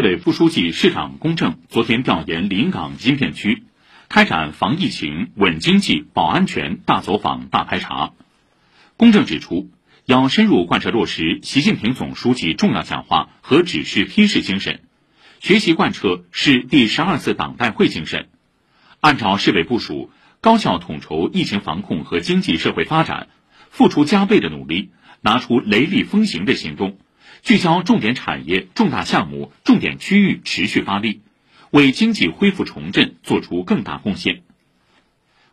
市委副书记、市长龚正昨天调研临港新片区，开展防疫情、稳经济、保安全大走访、大排查。龚正指出，要深入贯彻落实习近平总书记重要讲话和指示批示精神，学习贯彻市第十二次党代会精神，按照市委部署，高效统筹疫情防控和经济社会发展，付出加倍的努力，拿出雷厉风行的行动。聚焦重点产业、重大项目、重点区域，持续发力，为经济恢复重振作出更大贡献。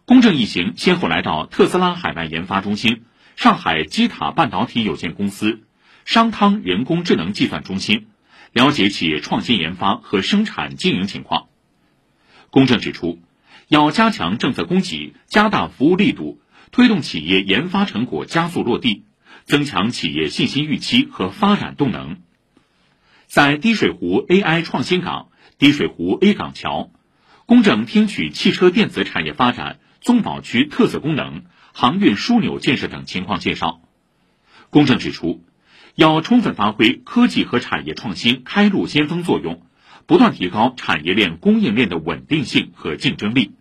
公正一行先后来到特斯拉海外研发中心、上海基塔半导体有限公司、商汤人工智能计算中心，了解企业创新研发和生产经营情况。公正指出，要加强政策供给，加大服务力度，推动企业研发成果加速落地。增强企业信心预期和发展动能。在滴水湖 AI 创新港、滴水湖 A 港桥，公正听取汽车电子产业发展、宗保区特色功能、航运枢纽建设等情况介绍。公正指出，要充分发挥科技和产业创新开路先锋作用，不断提高产业链供应链的稳定性和竞争力。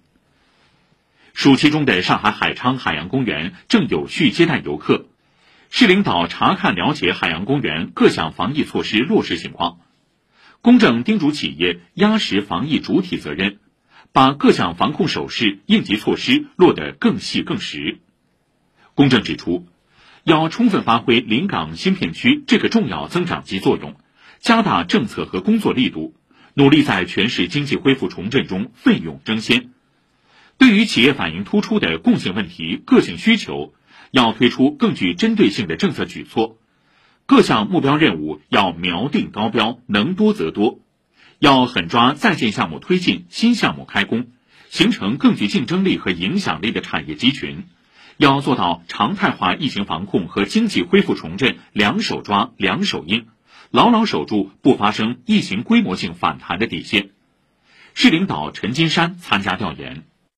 暑期中的上海海昌海洋公园正有序接待游客。市领导查看了解海洋公园各项防疫措施落实情况，公正叮嘱企业压实防疫主体责任，把各项防控手势、应急措施落得更细更实。公正指出，要充分发挥临港新片区这个重要增长极作用，加大政策和工作力度，努力在全市经济恢复重振中奋勇争先。对于企业反映突出的共性问题、个性需求。要推出更具针对性的政策举措，各项目标任务要瞄定高标，能多则多，要狠抓在建项目推进、新项目开工，形成更具竞争力和影响力的产业集群。要做到常态化疫情防控和经济恢复重振两手抓、两手硬，牢牢守住不发生疫情规模性反弹的底线。市领导陈金山参加调研。